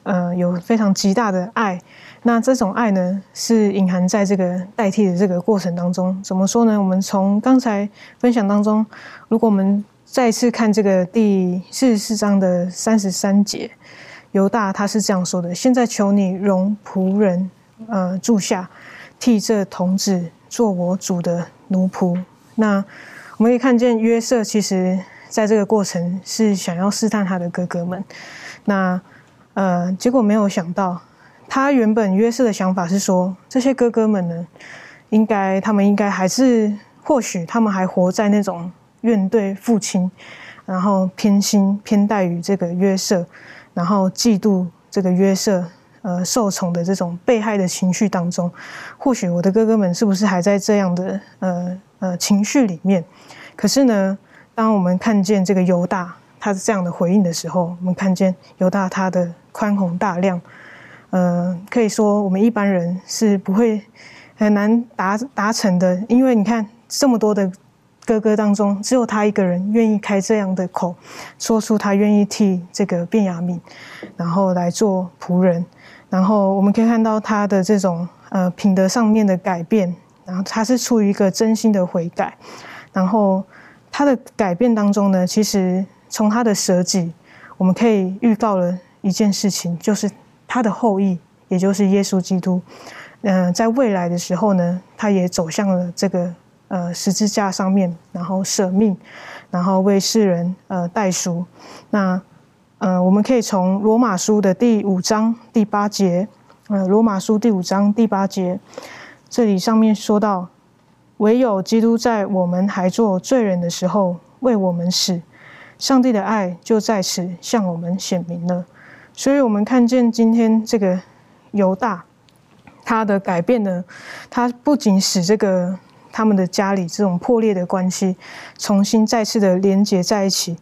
呃有非常极大的爱。那这种爱呢，是隐含在这个代替的这个过程当中。怎么说呢？我们从刚才分享当中，如果我们再次看这个第四十四章的三十三节，犹大他是这样说的：“现在求你容仆人，呃，住下，替这童子做我主的奴仆。”那我们可以看见约瑟其实在这个过程是想要试探他的哥哥们。那呃，结果没有想到，他原本约瑟的想法是说，这些哥哥们呢，应该他们应该还是或许他们还活在那种。怨对父亲，然后偏心偏待于这个约瑟，然后嫉妒这个约瑟，呃，受宠的这种被害的情绪当中，或许我的哥哥们是不是还在这样的呃呃情绪里面？可是呢，当我们看见这个犹大他这样的回应的时候，我们看见犹大他的宽宏大量，呃，可以说我们一般人是不会很难达达成的，因为你看这么多的。哥哥当中，只有他一个人愿意开这样的口，说出他愿意替这个卞雅敏，然后来做仆人。然后我们可以看到他的这种呃品德上面的改变，然后他是出于一个真心的悔改。然后他的改变当中呢，其实从他的舍己，我们可以预告了一件事情，就是他的后裔，也就是耶稣基督，嗯，在未来的时候呢，他也走向了这个。呃，十字架上面，然后舍命，然后为世人呃代赎。那呃，我们可以从罗马书的第五章第八节，呃，罗马书第五章第八节，这里上面说到，唯有基督在我们还做罪人的时候为我们死，上帝的爱就在此向我们显明了。所以，我们看见今天这个犹大他的改变呢，他不仅使这个。他们的家里这种破裂的关系，重新再次的连接在一起。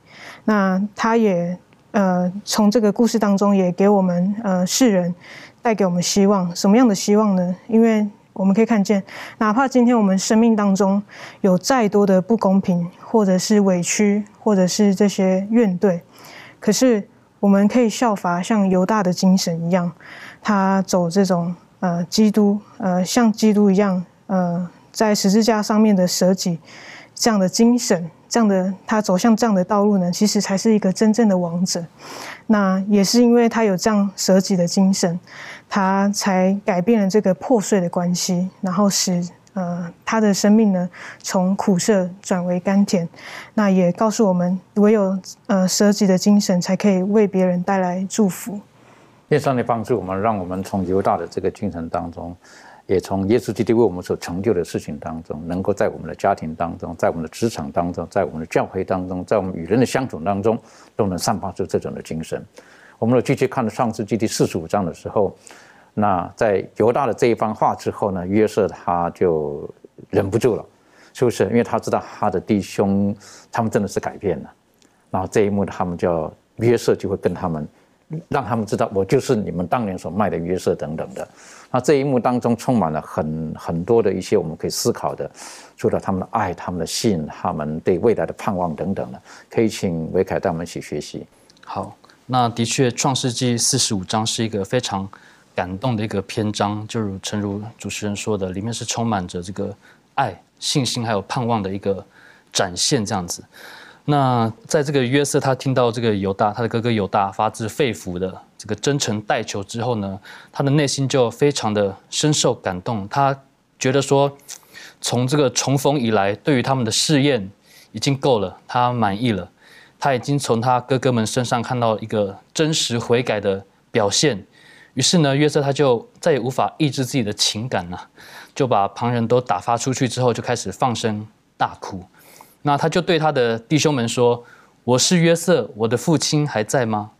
那他也呃，从这个故事当中也给我们呃世人带给我们希望。什么样的希望呢？因为我们可以看见，哪怕今天我们生命当中有再多的不公平，或者是委屈，或者是这些怨怼，可是我们可以效法像犹大的精神一样，他走这种呃基督呃像基督一样呃。在十字架上面的舍己，这样的精神，这样的他走向这样的道路呢，其实才是一个真正的王者。那也是因为他有这样舍己的精神，他才改变了这个破碎的关系，然后使呃他的生命呢从苦涩转为甘甜。那也告诉我们，唯有呃舍己的精神，才可以为别人带来祝福。愿上帝帮助我们，让我们从犹大的这个精神当中。也从耶稣基督为我们所成就的事情当中，能够在我们的家庭当中，在我们的职场当中，在我们的教会当中，在我们与人的相处当中，都能散发出这种的精神。我们继续看到创世纪第四十五章的时候，那在犹大的这一番话之后呢，约瑟他就忍不住了，是不是？因为他知道他的弟兄他们真的是改变了，然后这一幕他们就约瑟就会跟他们让他们知道我就是你们当年所卖的约瑟等等的。那这一幕当中充满了很很多的一些我们可以思考的，除了他们的爱、他们的信、他们对未来的盼望等等的，可以请维凯带我们一起学习。好，那的确，《创世纪》四十五章是一个非常感动的一个篇章，就如诚如主持人说的，里面是充满着这个爱、信心还有盼望的一个展现，这样子。那在这个约瑟他听到这个犹大他的哥哥犹大发自肺腑的这个真诚代求之后呢，他的内心就非常的深受感动。他觉得说，从这个重逢以来，对于他们的试验已经够了，他满意了。他已经从他哥哥们身上看到一个真实悔改的表现。于是呢，约瑟他就再也无法抑制自己的情感了，就把旁人都打发出去之后，就开始放声大哭。那他就对他的弟兄们说：“我是约瑟，我的父亲还在吗？”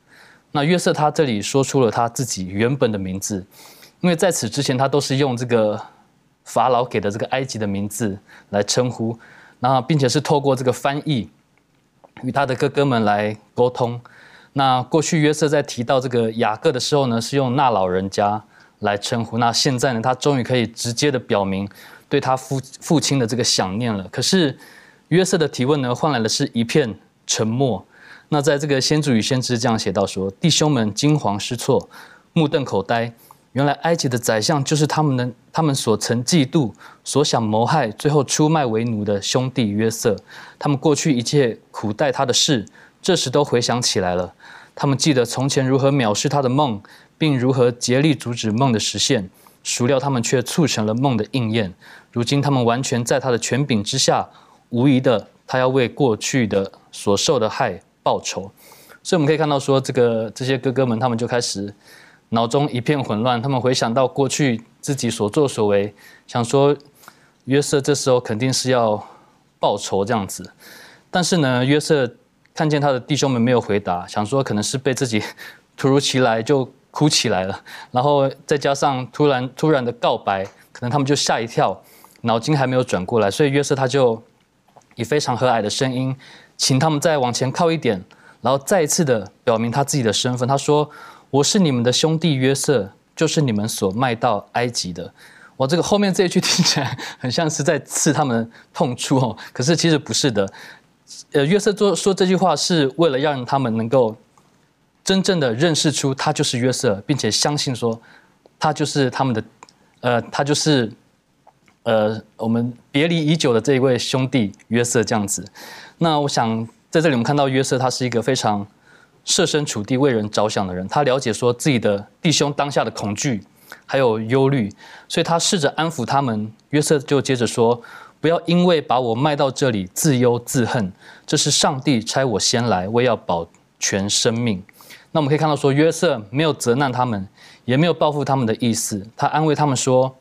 那约瑟他这里说出了他自己原本的名字，因为在此之前他都是用这个法老给的这个埃及的名字来称呼，那并且是透过这个翻译与他的哥哥们来沟通。那过去约瑟在提到这个雅各的时候呢，是用那老人家来称呼。那现在呢，他终于可以直接的表明对他父父亲的这个想念了。可是。约瑟的提问呢，换来的是一片沉默。那在这个先祖与先知这样写到说：弟兄们惊惶失措，目瞪口呆。原来埃及的宰相就是他们的，他们所曾嫉妒、所想谋害、最后出卖为奴的兄弟约瑟。他们过去一切苦待他的事，这时都回想起来了。他们记得从前如何藐视他的梦，并如何竭力阻止梦的实现。孰料他们却促成了梦的应验。如今他们完全在他的权柄之下。无疑的，他要为过去的所受的害报仇，所以我们可以看到说，这个这些哥哥们他们就开始脑中一片混乱，他们回想到过去自己所作所为，想说约瑟这时候肯定是要报仇这样子，但是呢，约瑟看见他的弟兄们没有回答，想说可能是被自己突如其来就哭起来了，然后再加上突然突然的告白，可能他们就吓一跳，脑筋还没有转过来，所以约瑟他就。以非常和蔼的声音，请他们再往前靠一点，然后再一次的表明他自己的身份。他说：“我是你们的兄弟约瑟，就是你们所卖到埃及的。”我这个后面这一句听起来很像是在刺他们痛处哦，可是其实不是的。呃，约瑟做说这句话是为了让他们能够真正的认识出他就是约瑟，并且相信说他就是他们的，呃，他就是。呃，我们别离已久的这一位兄弟约瑟这样子，那我想在这里我们看到约瑟他是一个非常设身处地为人着想的人，他了解说自己的弟兄当下的恐惧还有忧虑，所以他试着安抚他们。约瑟就接着说：“不要因为把我卖到这里自忧自恨，这是上帝差我先来，为要保全生命。”那我们可以看到说，约瑟没有责难他们，也没有报复他们的意思，他安慰他们说。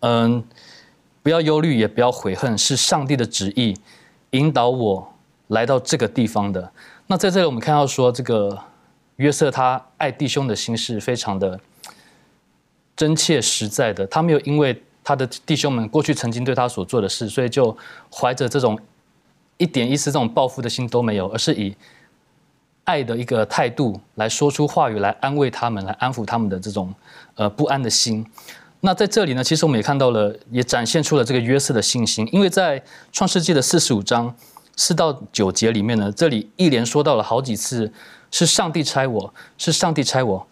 嗯，不要忧虑，也不要悔恨，是上帝的旨意引导我来到这个地方的。那在这里，我们看到说，这个约瑟他爱弟兄的心是非常的真切实在的。他没有因为他的弟兄们过去曾经对他所做的事，所以就怀着这种一点一丝这种报复的心都没有，而是以爱的一个态度来说出话语，来安慰他们，来安抚他们的这种呃不安的心。那在这里呢，其实我们也看到了，也展现出了这个约瑟的信心，因为在创世纪的四十五章四到九节里面呢，这里一连说到了好几次，是上帝差我，是上帝差我，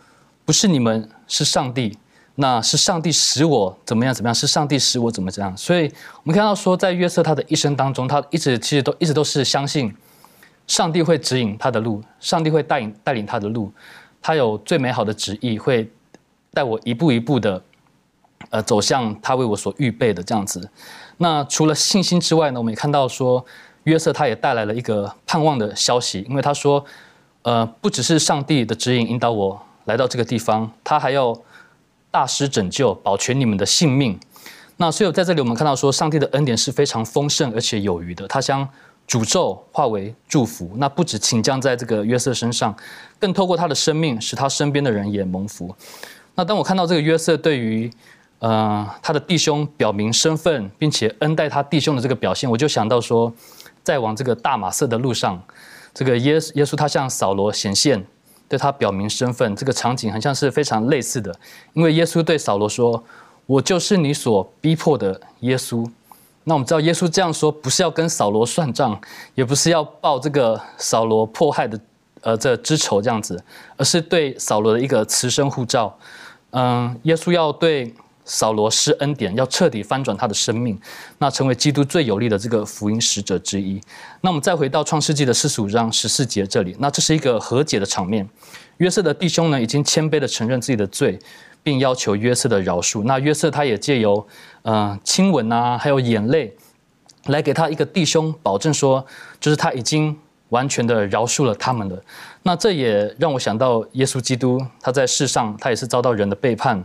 不是你们，是上帝，那是上帝使我怎么样怎么样，是上帝使我怎么怎样。所以我们看到说，在约瑟他的一生当中，他一直其实都一直都是相信上帝会指引他的路，上帝会带领带领他的路，他有最美好的旨意，会带我一步一步的。呃，走向他为我所预备的这样子。那除了信心之外呢，我们也看到说，约瑟他也带来了一个盼望的消息，因为他说，呃，不只是上帝的指引引导我来到这个地方，他还要大施拯救，保全你们的性命。那所以在这里我们看到说，上帝的恩典是非常丰盛而且有余的，他将诅咒化为祝福。那不止倾降在这个约瑟身上，更透过他的生命，使他身边的人也蒙福。那当我看到这个约瑟对于呃，他的弟兄表明身份，并且恩待他弟兄的这个表现，我就想到说，在往这个大马色的路上，这个耶耶稣他向扫罗显现，对他表明身份，这个场景很像是非常类似的。因为耶稣对扫罗说：“我就是你所逼迫的耶稣。”那我们知道，耶稣这样说不是要跟扫罗算账，也不是要报这个扫罗迫害的呃这之仇这样子，而是对扫罗的一个慈声护照。嗯，耶稣要对。扫罗施恩典，要彻底翻转他的生命，那成为基督最有力的这个福音使者之一。那我们再回到创世纪的四十五章十四节这里，那这是一个和解的场面。约瑟的弟兄呢，已经谦卑的承认自己的罪，并要求约瑟的饶恕。那约瑟他也借由嗯亲吻啊，还有眼泪，来给他一个弟兄保证说，就是他已经完全的饶恕了他们了。那这也让我想到耶稣基督，他在世上他也是遭到人的背叛。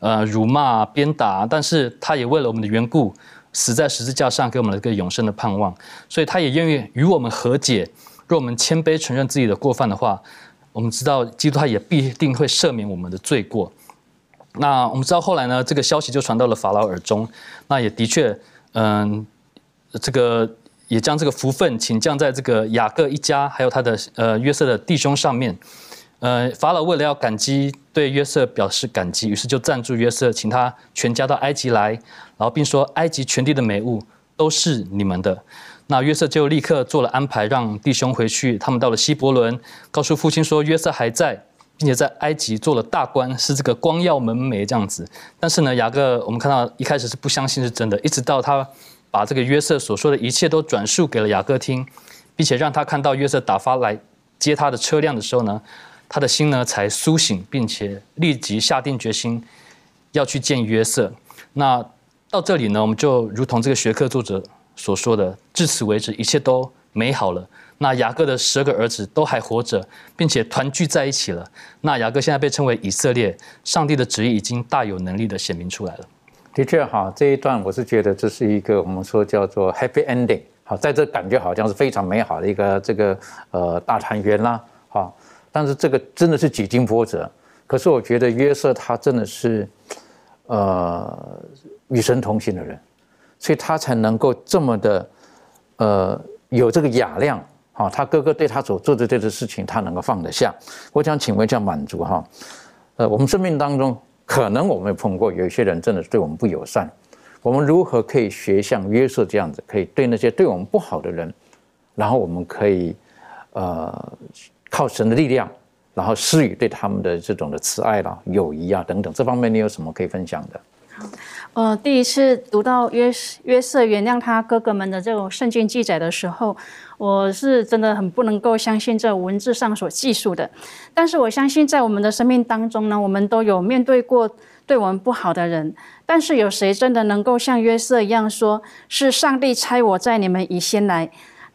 呃，辱骂、鞭打，但是他也为了我们的缘故，死在十字架上，给我们了一个永生的盼望。所以他也愿意与我们和解。若我们谦卑承认自己的过犯的话，我们知道基督他也必定会赦免我们的罪过。那我们知道后来呢，这个消息就传到了法老耳中。那也的确，嗯，这个也将这个福分请降在这个雅各一家，还有他的呃约瑟的弟兄上面。呃，法老为了要感激对约瑟表示感激，于是就赞助约瑟，请他全家到埃及来，然后并说埃及全地的美物都是你们的。那约瑟就立刻做了安排，让弟兄回去。他们到了希伯伦，告诉父亲说约瑟还在，并且在埃及做了大官，是这个光耀门楣这样子。但是呢，雅各我们看到一开始是不相信是真的，一直到他把这个约瑟所说的一切都转述给了雅各听，并且让他看到约瑟打发来接他的车辆的时候呢。他的心呢才苏醒，并且立即下定决心要去见约瑟。那到这里呢，我们就如同这个学科作者所说的，至此为止，一切都美好了。那雅各的十二个儿子都还活着，并且团聚在一起了。那雅各现在被称为以色列，上帝的旨意已经大有能力的显明出来了。的确，哈，这一段我是觉得这是一个我们说叫做 happy ending。好，在这感觉好像是非常美好的一个这个呃大团圆啦，好。但是这个真的是几经波折，可是我觉得约瑟他真的是，呃，与神同行的人，所以他才能够这么的，呃，有这个雅量啊。他哥哥对他所做的这个事情，他能够放得下。我想请问一下满足哈，呃，我们生命当中可能我们碰过有一些人真的是对我们不友善，我们如何可以学像约瑟这样子，可以对那些对我们不好的人，然后我们可以，呃。靠神的力量，然后施予对他们的这种的慈爱啦、友谊啊等等，这方面你有什么可以分享的？呃，第一次读到约约瑟原谅他哥哥们的这种圣经记载的时候，我是真的很不能够相信这文字上所记述的。但是我相信，在我们的生命当中呢，我们都有面对过对我们不好的人，但是有谁真的能够像约瑟一样，说是上帝差我在你们以先来？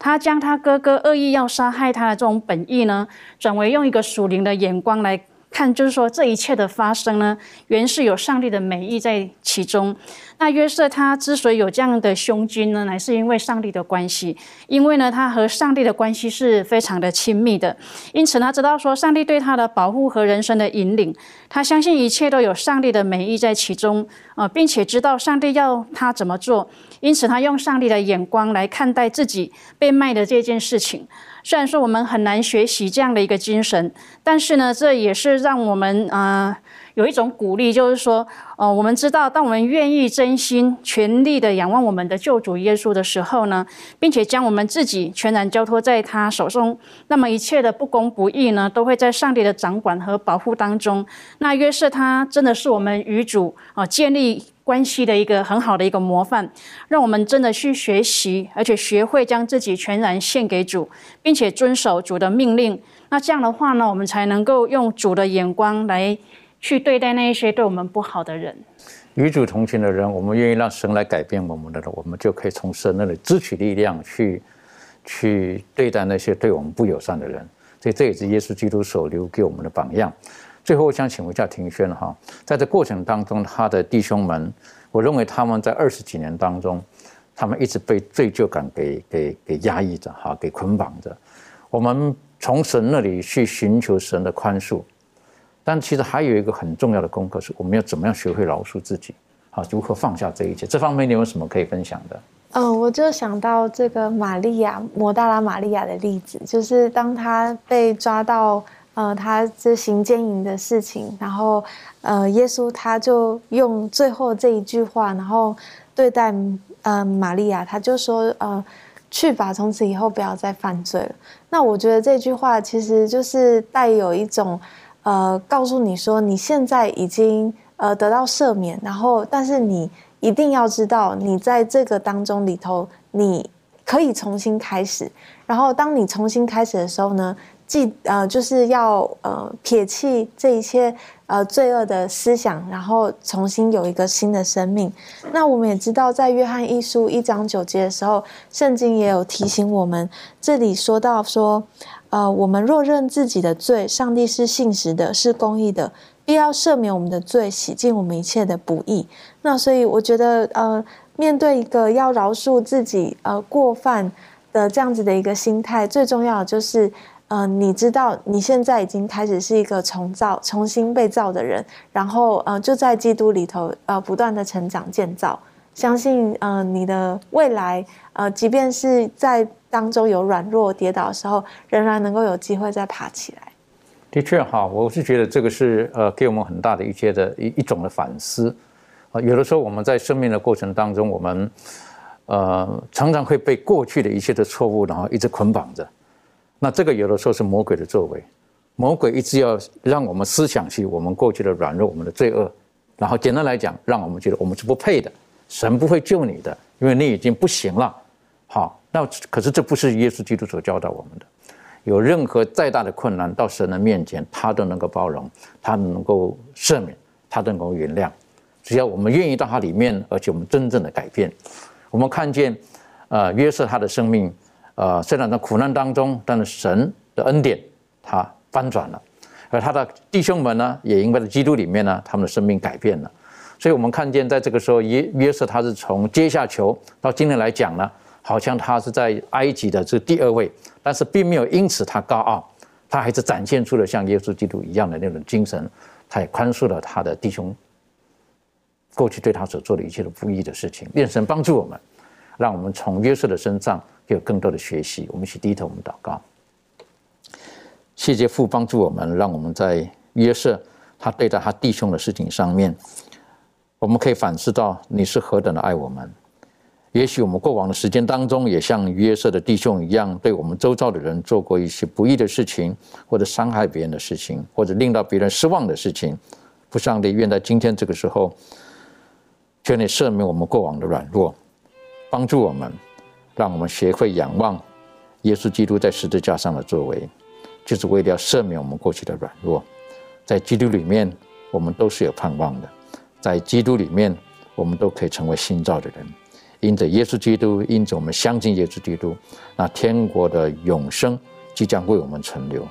他将他哥哥恶意要杀害他的这种本意呢，转为用一个属灵的眼光来看，就是说这一切的发生呢，原是有上帝的美意在其中。那约瑟他之所以有这样的胸襟呢，乃是因为上帝的关系，因为呢他和上帝的关系是非常的亲密的，因此他知道说上帝对他的保护和人生的引领，他相信一切都有上帝的美意在其中啊，并且知道上帝要他怎么做。因此，他用上帝的眼光来看待自己被卖的这件事情。虽然说我们很难学习这样的一个精神，但是呢，这也是让我们啊有一种鼓励，就是说，呃，我们知道，当我们愿意真心全力的仰望我们的救主耶稣的时候呢，并且将我们自己全然交托在他手中，那么一切的不公不义呢，都会在上帝的掌管和保护当中。那约瑟他真的是我们与主啊建立。关系的一个很好的一个模范，让我们真的去学习，而且学会将自己全然献给主，并且遵守主的命令。那这样的话呢，我们才能够用主的眼光来去对待那一些对我们不好的人。与主同行的人，我们愿意让神来改变我们的人，我们就可以从神那里支取力量去去对待那些对我们不友善的人。所以这也是耶稣基督所留给我们的榜样。最后，我想请问一下庭轩哈，在这过程当中，他的弟兄们，我认为他们在二十几年当中，他们一直被罪疚感给给给压抑着哈，给捆绑着。我们从神那里去寻求神的宽恕，但其实还有一个很重要的功课，是我们要怎么样学会饶恕自己，好，如何放下这一切。这方面你有什么可以分享的？嗯，我就想到这个玛利亚，摩大拉玛利亚的例子，就是当他被抓到。呃，他这行奸淫的事情，然后呃，耶稣他就用最后这一句话，然后对待呃玛利亚，他就说呃，去吧，从此以后不要再犯罪了。那我觉得这句话其实就是带有一种呃，告诉你说你现在已经呃得到赦免，然后但是你一定要知道，你在这个当中里头你。可以重新开始，然后当你重新开始的时候呢，记呃就是要呃撇弃这一切呃罪恶的思想，然后重新有一个新的生命。那我们也知道，在约翰一书一章九节的时候，圣经也有提醒我们，这里说到说，呃，我们若认自己的罪，上帝是信实的，是公义的，必要赦免我们的罪，洗净我们一切的不义。那所以我觉得呃。面对一个要饶恕自己呃过犯的这样子的一个心态，最重要的就是，呃，你知道你现在已经开始是一个重造、重新被造的人，然后呃就在基督里头呃不断的成长建造，相信呃你的未来呃即便是在当中有软弱跌倒的时候，仍然能够有机会再爬起来。的确哈，我是觉得这个是呃给我们很大的一些的一一种的反思。啊，有的时候我们在生命的过程当中，我们呃常常会被过去的一切的错误，然后一直捆绑着。那这个有的时候是魔鬼的作为，魔鬼一直要让我们思想起我们过去的软弱、我们的罪恶，然后简单来讲，让我们觉得我们是不配的，神不会救你的，因为你已经不行了。好，那可是这不是耶稣基督所教导我们的。有任何再大的困难到神的面前，他都能够包容，他能够赦免，他都能够原谅。只要我们愿意到他里面，而且我们真正的改变，我们看见，呃，约瑟他的生命，呃，虽然在苦难当中，但是神的恩典他翻转了，而他的弟兄们呢，也因为在基督里面呢，他们的生命改变了。所以我们看见，在这个时候，约约瑟他是从阶下囚到今天来讲呢，好像他是在埃及的这第二位，但是并没有因此他高傲，他还是展现出了像耶稣基督一样的那种精神，他也宽恕了他的弟兄。过去对他所做的一切的不义的事情，愿神帮助我们，让我们从约瑟的身上有更多的学习。我们一起低头，我们祷告。谢谢父帮助我们，让我们在约瑟他对待他弟兄的事情上面，我们可以反思到你是何等的爱我们。也许我们过往的时间当中，也像约瑟的弟兄一样，对我们周遭的人做过一些不义的事情，或者伤害别人的事情，或者令到别人失望的事情。父上帝，愿在今天这个时候。求你赦免我们过往的软弱，帮助我们，让我们学会仰望耶稣基督在十字架上的作为，就是为了要赦免我们过去的软弱。在基督里面，我们都是有盼望的；在基督里面，我们都可以成为新造的人。因着耶稣基督，因着我们相信耶稣基督，那天国的永生即将为我们存留。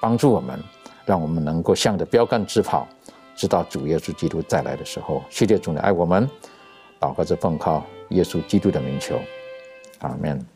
帮助我们，让我们能够向着标杆直跑。直到主耶稣基督再来的时候，谢谢主的爱我们，祷告着奉靠耶稣基督的名求，阿门。